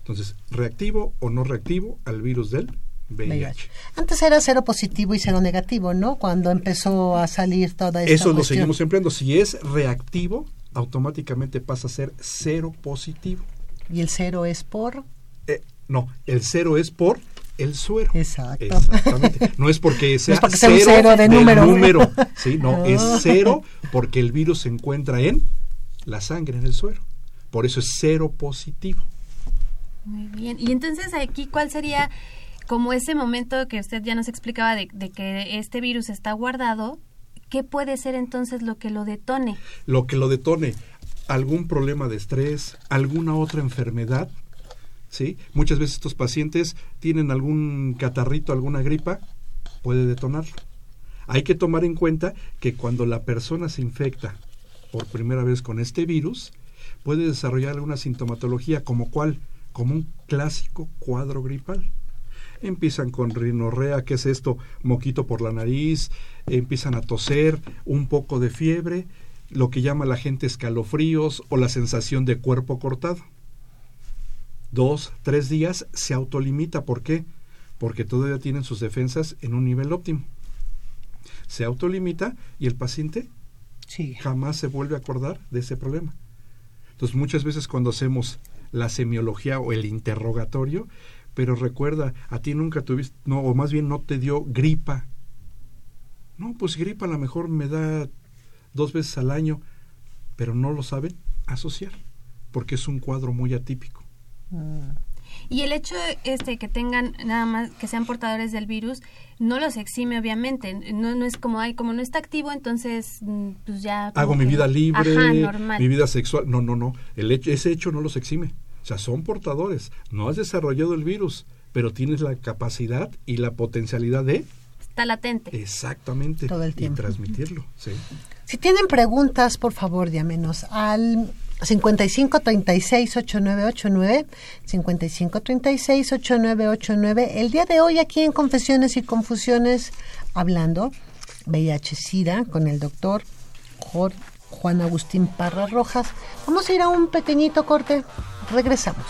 Entonces, reactivo o no reactivo al virus del VIH. VIH. Antes era cero positivo y cero negativo, ¿no? Cuando empezó a salir toda esta Eso lo seguimos empleando. Si es reactivo, automáticamente pasa a ser cero positivo. Y el cero es por... Eh, no, el cero es por el suero. Exacto. Exactamente. No es porque sea, es porque sea cero, cero de del número. Sí, no, es cero porque el virus se encuentra en la sangre, en el suero. Por eso es cero positivo. Muy bien. Y entonces aquí, ¿cuál sería como ese momento que usted ya nos explicaba de, que este virus está guardado? ¿Qué puede ser entonces lo que lo detone? Lo que lo detone, algún problema de estrés, alguna otra enfermedad, ¿sí? Muchas veces estos pacientes tienen algún catarrito, alguna gripa, puede detonarlo. Hay que tomar en cuenta que cuando la persona se infecta por primera vez con este virus, puede desarrollar alguna sintomatología como cuál, como un clásico cuadro gripal. Empiezan con rinorrea, que es esto, moquito por la nariz, empiezan a toser, un poco de fiebre, lo que llama la gente escalofríos o la sensación de cuerpo cortado. Dos, tres días se autolimita. ¿Por qué? Porque todavía tienen sus defensas en un nivel óptimo. Se autolimita y el paciente Sí. jamás se vuelve a acordar de ese problema. Entonces muchas veces cuando hacemos la semiología o el interrogatorio, pero recuerda, a ti nunca tuviste, no, o más bien no te dio gripa. No, pues gripa a lo mejor me da dos veces al año, pero no lo saben asociar, porque es un cuadro muy atípico. Y el hecho este que tengan nada más que sean portadores del virus no los exime obviamente. No, no es como ay como no está activo entonces mm, pues ya Hago mi vida libre, Ajá, normal. mi vida sexual. No, no, no. El hecho, ese hecho no los exime. O sea, son portadores. No has desarrollado el virus, pero tienes la capacidad y la potencialidad de Está latente. exactamente Todo el y tiempo. transmitirlo. Sí. Si tienen preguntas, por favor, llámenos al 55 36 8989 55 36 8989. El día de hoy aquí en Confesiones y Confusiones hablando VIH-Sida con el doctor Juan Agustín Parra Rojas. Vamos a ir a un pequeñito corte. Regresamos.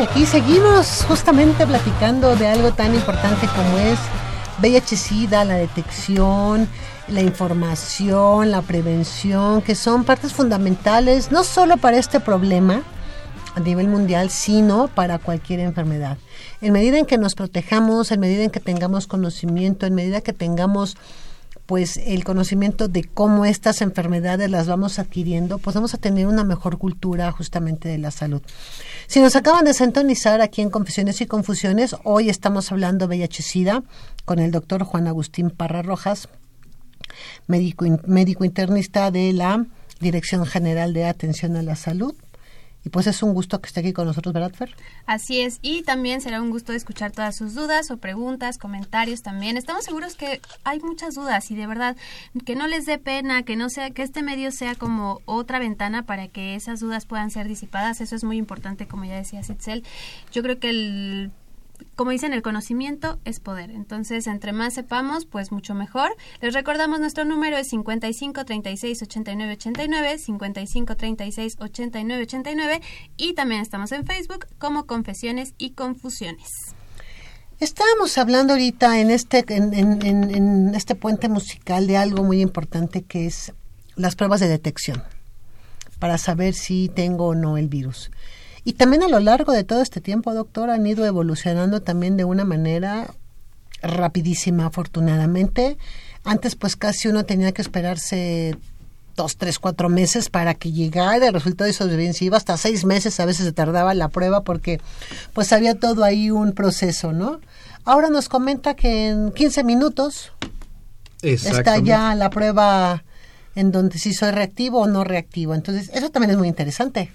Aquí seguimos justamente platicando de algo tan importante como es VIH-Sida, la detección, la información, la prevención, que son partes fundamentales no solo para este problema a nivel mundial, sino para cualquier enfermedad. En medida en que nos protejamos, en medida en que tengamos conocimiento, en medida que tengamos pues el conocimiento de cómo estas enfermedades las vamos adquiriendo, pues vamos a tener una mejor cultura justamente de la salud. Si nos acaban de sintonizar aquí en Confesiones y Confusiones, hoy estamos hablando VIH-Sida con el doctor Juan Agustín Parra Rojas, médico, médico internista de la Dirección General de Atención a la Salud. Y pues es un gusto que esté aquí con nosotros, ¿verdad, Fer? Así es, y también será un gusto escuchar todas sus dudas o preguntas, comentarios también. Estamos seguros que hay muchas dudas y de verdad que no les dé pena, que no sea que este medio sea como otra ventana para que esas dudas puedan ser disipadas. Eso es muy importante, como ya decía Sitzel. Yo creo que el como dicen, el conocimiento es poder. Entonces, entre más sepamos, pues mucho mejor. Les recordamos nuestro número es 55 36 89 89, 55 36 89 89 y también estamos en Facebook como Confesiones y Confusiones. Estábamos hablando ahorita en este, en, en- este puente musical de algo muy importante que es las pruebas de detección para saber si tengo o no el virus. Y también a lo largo de todo este tiempo, doctor, han ido evolucionando también de una manera rapidísima, afortunadamente. Antes pues casi uno tenía que esperarse dos, tres, cuatro meses para que llegara el resultado de sobrevivencia. Iba hasta seis meses, a veces se tardaba la prueba porque pues había todo ahí un proceso, ¿no? Ahora nos comenta que en 15 minutos está ya la prueba en donde si soy reactivo o no reactivo. Entonces, eso también es muy interesante.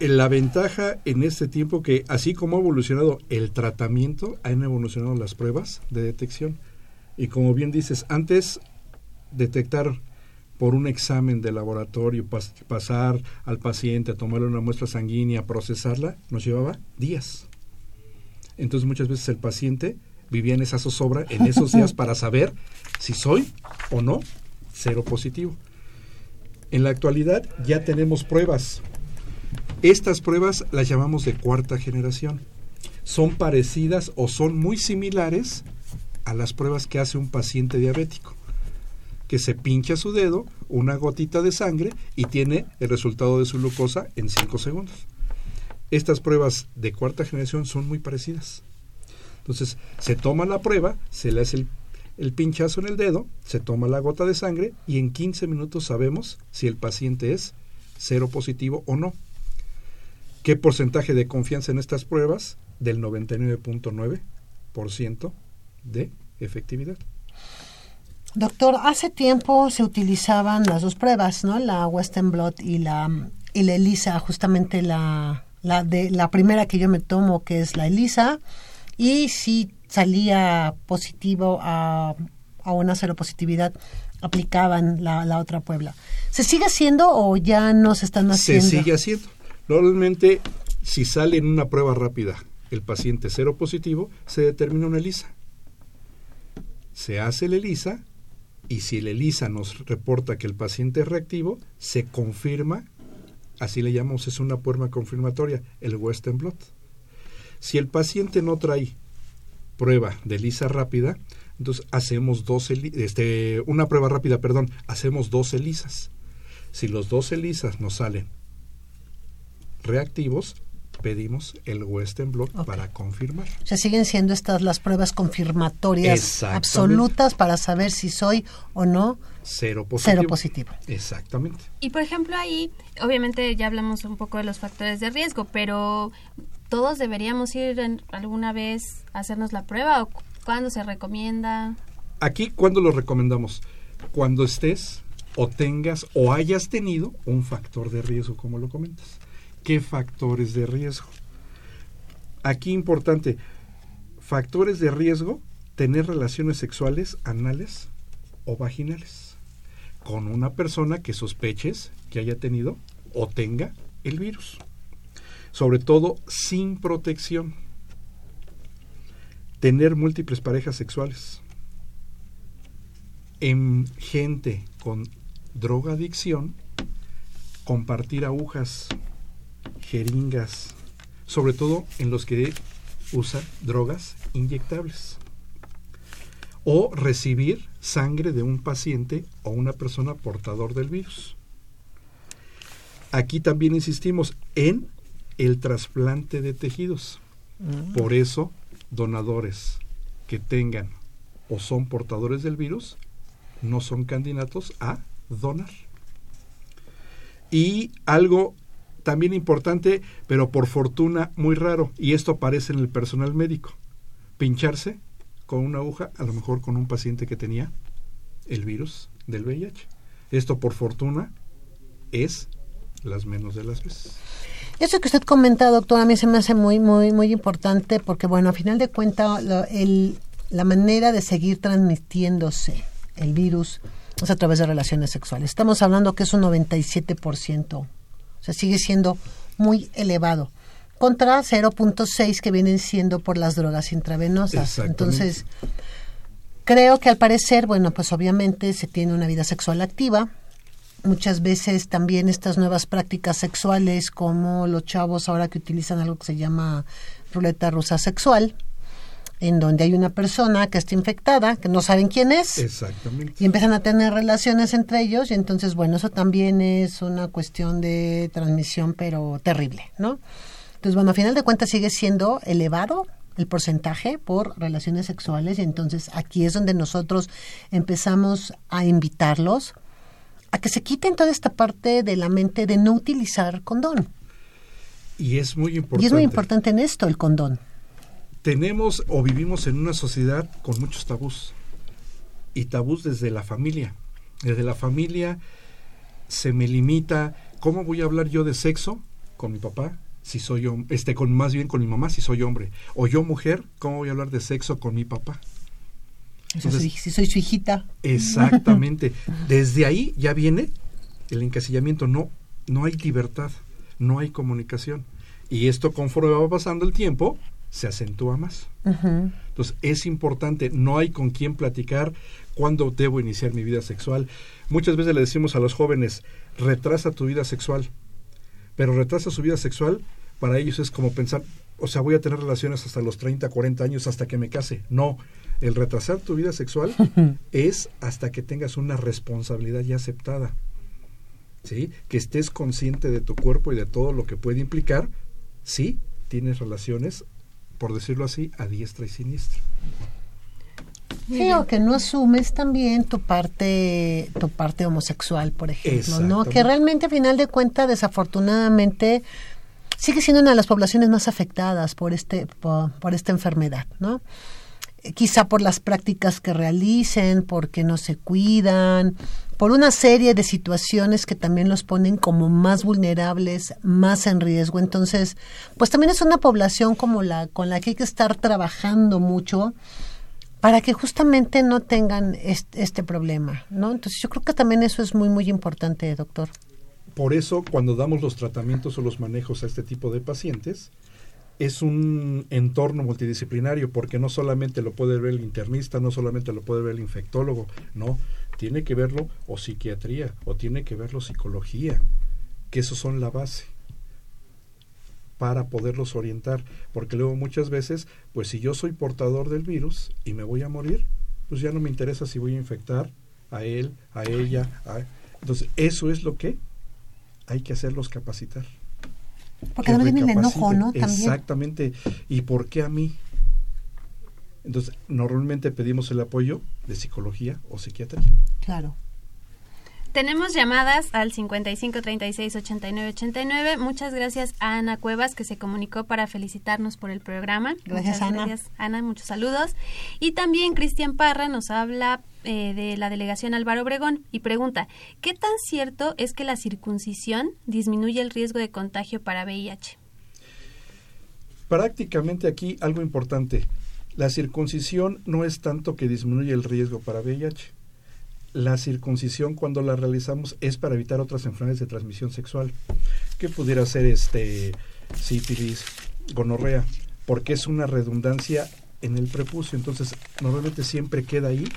La ventaja en este tiempo que así como ha evolucionado el tratamiento, han evolucionado las pruebas de detección. Y como bien dices, antes detectar por un examen de laboratorio, pas- pasar al paciente, a tomarle una muestra sanguínea, procesarla, nos llevaba días. Entonces muchas veces el paciente vivía en esa zozobra en esos días para saber si soy o no cero positivo. En la actualidad ya tenemos pruebas estas pruebas las llamamos de cuarta generación. Son parecidas o son muy similares a las pruebas que hace un paciente diabético, que se pincha su dedo, una gotita de sangre y tiene el resultado de su glucosa en 5 segundos. Estas pruebas de cuarta generación son muy parecidas. Entonces, se toma la prueba, se le hace el, el pinchazo en el dedo, se toma la gota de sangre y en 15 minutos sabemos si el paciente es cero positivo o no. ¿Qué porcentaje de confianza en estas pruebas? Del 99.9% de efectividad. Doctor, hace tiempo se utilizaban las dos pruebas, ¿no? La Western Blot y la, y la ELISA, justamente la, la, de, la primera que yo me tomo, que es la ELISA, y si salía positivo a, a una seropositividad, aplicaban la, la otra Puebla. ¿Se sigue haciendo o ya no se están haciendo? Se sigue haciendo. Normalmente, si sale en una prueba rápida el paciente cero positivo, se determina una ELISA. Se hace el ELISA y si el ELISA nos reporta que el paciente es reactivo, se confirma, así le llamamos, es una prueba confirmatoria, el Western blot. Si el paciente no trae prueba de ELISA rápida, entonces hacemos dos, este, una prueba rápida, perdón, hacemos dos ELISAs. Si los dos ELISAs nos salen reactivos, pedimos el Western blot para confirmar. O sea, siguen siendo estas las pruebas confirmatorias absolutas para saber si soy o no Cero positivo. cero positivo. Exactamente. Y por ejemplo ahí, obviamente ya hablamos un poco de los factores de riesgo, pero todos deberíamos ir en- alguna vez a hacernos la prueba o cu- cuándo se recomienda. Aquí, ¿cuándo lo recomendamos? Cuando estés o tengas o hayas tenido un factor de riesgo, como lo comentas. ¿Qué factores de riesgo? Aquí importante, factores de riesgo, tener relaciones sexuales anales o vaginales con una persona que sospeches que haya tenido o tenga el virus. Sobre todo sin protección. tener múltiples parejas sexuales. En gente con drogadicción, compartir agujas, jeringas, sobre todo en los que usan drogas inyectables. O recibir sangre de un paciente o una persona portador del virus. Aquí también insistimos en el trasplante de tejidos. Por eso, donadores que tengan o son portadores del virus no son candidatos a donar. Y algo también importante, pero por fortuna muy raro, y esto aparece en el personal médico, pincharse con una aguja, a lo mejor con un paciente que tenía el virus del VIH. Esto por fortuna es las menos de las veces. Eso que usted comenta, doctor, a mí se me hace muy, muy, muy importante porque, bueno, a final de cuentas, la manera de seguir transmitiéndose el virus es a través de relaciones sexuales. Estamos hablando que es un 97%, o sea, sigue siendo muy elevado, contra 0.6 que vienen siendo por las drogas intravenosas. Entonces, creo que al parecer, bueno, pues obviamente se tiene una vida sexual activa, muchas veces también estas nuevas prácticas sexuales como los chavos ahora que utilizan algo que se llama ruleta rusa sexual en donde hay una persona que está infectada que no saben quién es Exactamente. y empiezan a tener relaciones entre ellos y entonces bueno eso también es una cuestión de transmisión pero terrible no entonces bueno a final de cuentas sigue siendo elevado el porcentaje por relaciones sexuales y entonces aquí es donde nosotros empezamos a invitarlos a que se quiten toda esta parte de la mente de no utilizar condón Y es muy importante. y es muy importante en esto el condón Tenemos o vivimos en una sociedad con muchos tabús. Y tabús desde la familia. Desde la familia se me limita, ¿cómo voy a hablar yo de sexo con mi papá? Si soy este con más bien con mi mamá si soy hombre, o yo mujer, ¿cómo voy a hablar de sexo con mi papá? Entonces- si, si soy su hijita Exactamente. Desde ahí ya viene el encasillamiento. No, no hay libertad, no hay comunicación. Y esto conforme va pasando el tiempo, se acentúa más. Entonces es importante, no hay con quién platicar cuándo debo iniciar mi vida sexual. Muchas veces le decimos a los jóvenes, retrasa tu vida sexual. Pero retrasa su vida sexual, para ellos es como pensar, o sea, voy a tener relaciones hasta los 30, 40 años, hasta que me case. No, el retrasar tu vida sexual es hasta que tengas una responsabilidad ya aceptada. ¿Sí? Que estés consciente de tu cuerpo y de todo lo que puede implicar si tienes relaciones, por decirlo así, a diestra y siniestra. Sí, o que no asumes también tu parte, tu parte homosexual, por ejemplo, ¿no? Que realmente a final de cuentas, desafortunadamente, sigue siendo una de las poblaciones más afectadas por este, por, por esta enfermedad, ¿no? Eh, Quizá por las prácticas que realicen, porque no se cuidan, por una serie de situaciones que también los ponen como más vulnerables, más en riesgo. Entonces, pues también es una población como la con la que hay que estar trabajando mucho para que justamente no tengan este, problema, ¿no? Entonces yo creo que también eso es muy muy importante, doctor. Por eso, cuando damos los tratamientos o los manejos a este tipo de pacientes, es un entorno multidisciplinario, porque no solamente lo puede ver el internista, no solamente lo puede ver el infectólogo, no, tiene que verlo o psiquiatría, o tiene que verlo psicología, que esos son la base para poderlos orientar, porque luego muchas veces, pues si yo soy portador del virus y me voy a morir, pues ya no me interesa si voy a infectar a él, a ella, a... entonces eso es lo que hay que hacerlos capacitar. Porque Que también viene el enojo. ¿no? También. Exactamente. ¿Y por qué a mí? Entonces, normalmente pedimos el apoyo de psicología o psiquiatría. Claro. Tenemos llamadas al 55 36 89 89. Muchas gracias a Ana Cuevas que se comunicó para felicitarnos por el programa. Gracias, Muchas Ana. Gracias, Ana. Muchos saludos. Y también Cristian Parra nos habla eh, de la delegación Álvaro Obregón y pregunta: ¿Qué tan cierto es que la circuncisión disminuye el riesgo de contagio para VIH? Prácticamente aquí algo importante. La circuncisión no es tanto que disminuye el riesgo para VIH. La circuncisión cuando la realizamos es para evitar otras enfermedades de transmisión sexual, que pudiera ser este sífilis, gonorrea, porque es una redundancia en el prepucio. Entonces, normalmente siempre queda ahí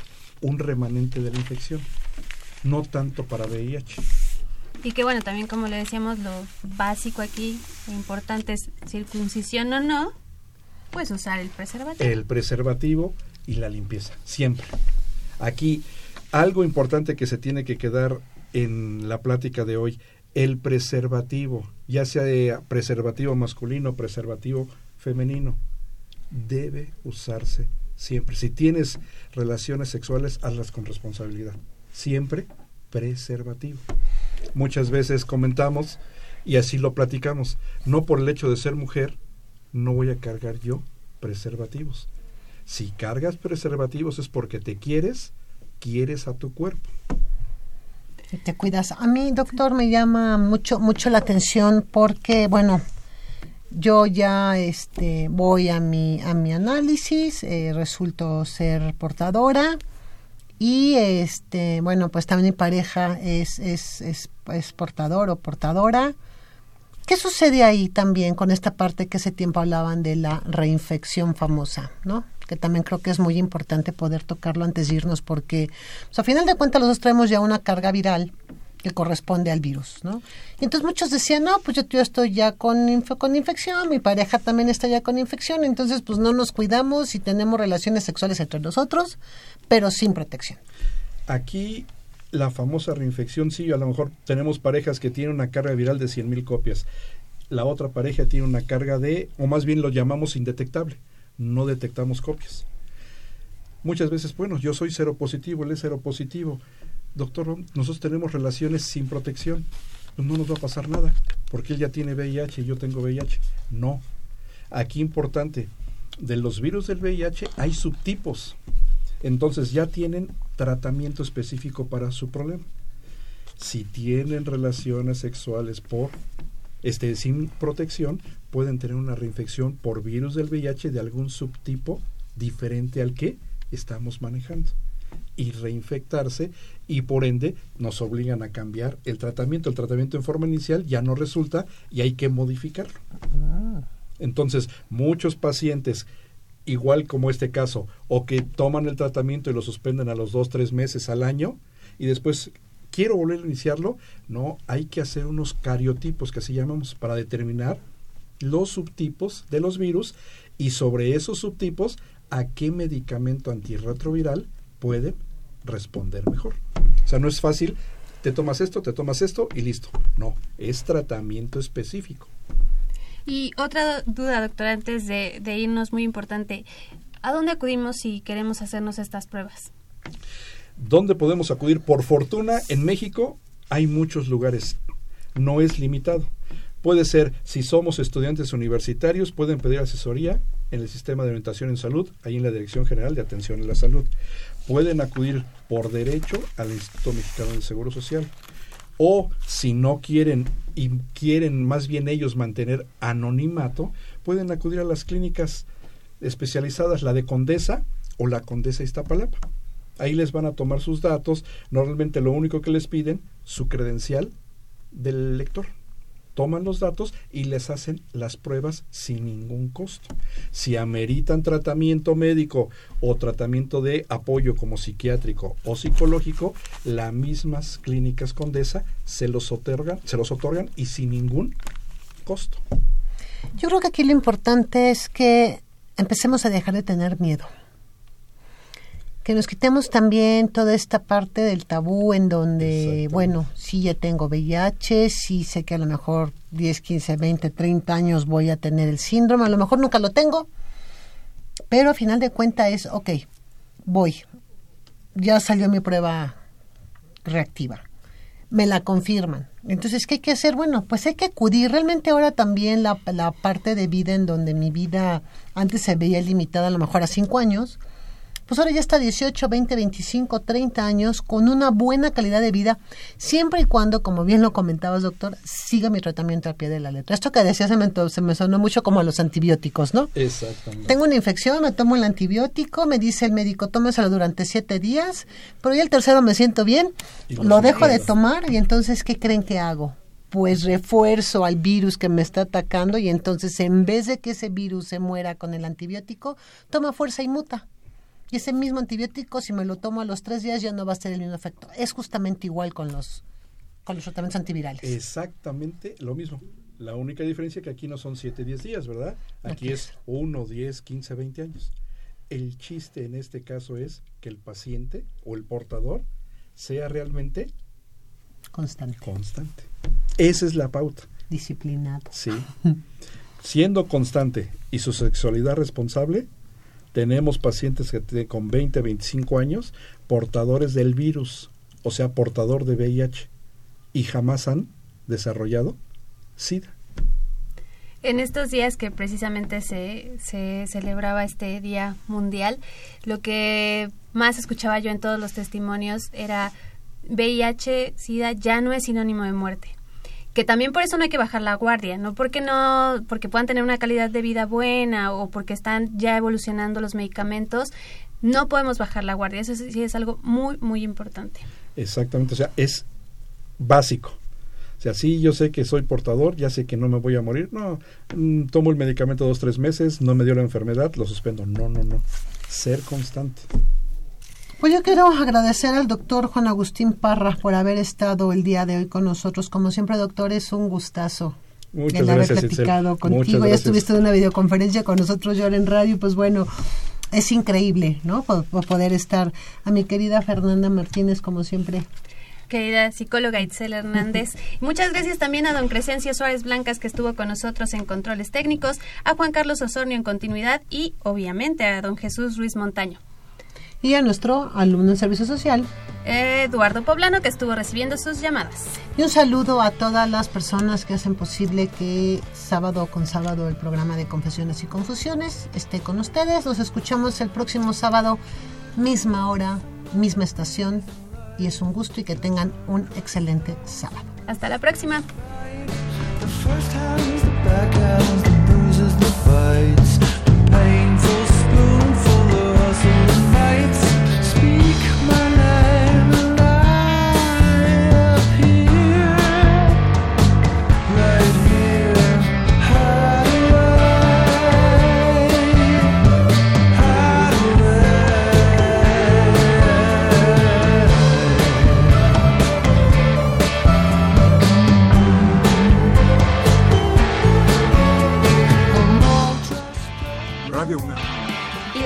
un remanente de la infección. No tanto para VIH. Y que bueno, también como le decíamos, lo básico aquí, lo importante es circuncisión o no, pues usar el preservativo. El preservativo y la limpieza, siempre. Aquí, algo importante que se tiene que quedar en la plática de hoy, el preservativo, ya sea de preservativo masculino, preservativo femenino, debe usarse siempre. Si tienes relaciones sexuales, hazlas con responsabilidad. Siempre preservativo. Muchas veces comentamos y así lo platicamos. No por el hecho de ser mujer, no voy a cargar yo preservativos. Si cargas preservativos es porque te quieres, quieres a tu cuerpo. Te cuidas. A mí, doctor, me llama mucho, mucho la atención porque, bueno, yo ya este, voy a mi, a mi análisis, eh, resulto ser portadora y, este, bueno, pues también mi pareja es, es, es, es portador o portadora. ¿Qué sucede ahí también con esta parte que hace tiempo hablaban de la reinfección famosa, ¿no? Que también creo que es muy importante poder tocarlo antes de irnos porque, pues, a final de cuentas, los dos traemos ya una carga viral que corresponde al virus, ¿no? Y entonces muchos decían, no, pues yo, estoy ya con, con infección, mi pareja también está ya con infección, entonces pues no nos cuidamos y tenemos relaciones sexuales entre nosotros, pero sin protección. Aquí la famosa reinfección, sí, a lo mejor tenemos parejas que tienen una carga viral de 100.000 copias. La otra pareja tiene una carga de, o más bien lo llamamos indetectable, no detectamos copias. Muchas veces, bueno, yo soy cero positivo, él es cero positivo. Doctor, nosotros tenemos relaciones sin protección. Pues no nos va a pasar nada, porque él ya tiene VIH y yo tengo VIH. No. Aquí importante, de los virus del VIH hay subtipos. Entonces ya tienen tratamiento específico para su problema. Si tienen relaciones sexuales por este sin protección, pueden tener una reinfección por virus del VIH de algún subtipo diferente al que estamos manejando y reinfectarse y por ende nos obligan a cambiar el tratamiento. El tratamiento en forma inicial ya no resulta y hay que modificarlo. Entonces, muchos pacientes, igual como este caso, o que toman el tratamiento y lo suspenden a los dos, tres meses al año y después quiero volver a iniciarlo, no, hay que hacer unos cariotipos que así llamamos para determinar los subtipos de los virus y sobre esos subtipos a qué medicamento antirretroviral pueden responder mejor. O sea, no es fácil, te tomas esto, te tomas esto y listo. No, es tratamiento específico. Y otra duda, doctora, antes de, irnos, muy importante. ¿A dónde acudimos si queremos hacernos estas pruebas? ¿Dónde podemos acudir? Por fortuna, en México hay muchos lugares. No es limitado. Puede ser, si somos estudiantes universitarios, pueden pedir asesoría en el sistema de orientación en salud, ahí en la Dirección General de Atención a la Salud. Pueden acudir por derecho al Instituto Mexicano del Seguro Social. O si no quieren y quieren más bien ellos mantener anonimato, pueden acudir a las clínicas especializadas, la de Condesa o la Condesa Iztapalapa. Ahí les van a tomar sus datos. Normalmente lo único que les piden, su credencial del lector. Toman los datos y les hacen las pruebas sin ningún costo. Si ameritan tratamiento médico o tratamiento de apoyo como psiquiátrico o psicológico, las mismas clínicas Condesa se los otorgan, se los otorgan y sin ningún costo. Yo creo que aquí lo importante es que empecemos a dejar de tener miedo. Que nos quitemos también toda esta parte del tabú en donde, bueno, sí ya tengo VIH, sí sé que a lo mejor 10, 15, 20, 30 años voy a tener el síndrome, a lo mejor nunca lo tengo, pero a final de cuentas es, ok, voy, ya salió mi prueba reactiva, me la confirman. Entonces, ¿qué hay que hacer? Bueno, pues hay que acudir. Realmente ahora también la, la parte de vida en donde mi vida antes se veía limitada a lo mejor a 5 años, pues ahora ya está 18, 20, 25, 30 años con una buena calidad de vida, siempre y cuando, como bien lo comentabas, doctor, siga mi tratamiento al pie de la letra. Esto que decía se me, se me sonó mucho como a los antibióticos, ¿no? Exactamente. Tengo una infección, me tomo el antibiótico, me dice el médico, tómeselo durante siete días, pero ya el tercero me siento bien, Y lo dejo de tomar y entonces, ¿qué creen que hago? pues refuerzo al virus que me está atacando y entonces en vez de que ese virus se muera con el antibiótico, toma fuerza y muta. Y ese mismo antibiótico, si me lo tomo a los tres días, ya no va a tener el mismo efecto. Es justamente igual con los, con los tratamientos antivirales. Exactamente lo mismo. La única diferencia que aquí no son 7, 10 días, ¿verdad? Aquí Aquí es 1, 10, 15, 20 años. El chiste en este caso es que el paciente o el portador sea realmente Constante, constante. Esa es la pauta. disciplinado. Sí. Siendo constante y su sexualidad responsable, tenemos pacientes que tienen con 20, 25 años portadores del virus, o sea, portador de VIH, y jamás han desarrollado SIDA. En estos días que precisamente se, se celebraba este Día Mundial, lo que más escuchaba yo en todos los testimonios era VIH, SIDA ya no es sinónimo de muerte. Que también por eso no hay que bajar la guardia, no porque no, porque puedan tener una calidad de vida buena o porque están ya evolucionando los medicamentos, no podemos bajar la guardia. Eso sí es algo muy, muy importante. Exactamente, o sea, es básico. O sea, sí, yo sé que soy portador, ya sé que no me voy a morir. No, mm, tomo el medicamento dos, tres meses, no me dio la enfermedad, lo suspendo. No, no, no. Ser constante. Pues yo quiero agradecer al doctor Juan Agustín Parra por haber estado el día de hoy con nosotros. Como siempre, doctor, es un gustazo Muchas el haber gracias, platicado contigo. Ya estuviste en una videoconferencia con nosotros, yo en radio, pues bueno, es increíble, ¿no? Po- po- poder estar. A mi querida Fernanda Martínez, como siempre. querida psicóloga Itzel Hernández. Muchas gracias también a don Crescencio Suárez Blancas que estuvo con nosotros en controles técnicos, a Juan Carlos Osornio en continuidad y obviamente a don Jesús Ruiz Montaño. Y a nuestro alumno en servicio social. Eduardo Poblano que estuvo recibiendo sus llamadas. Y un saludo a todas las personas que hacen posible que sábado con sábado el programa de Confesiones y Confusiones esté con ustedes. Nos escuchamos el próximo sábado, misma hora, misma estación. Y es un gusto y que tengan un excelente sábado. Hasta la próxima. lights.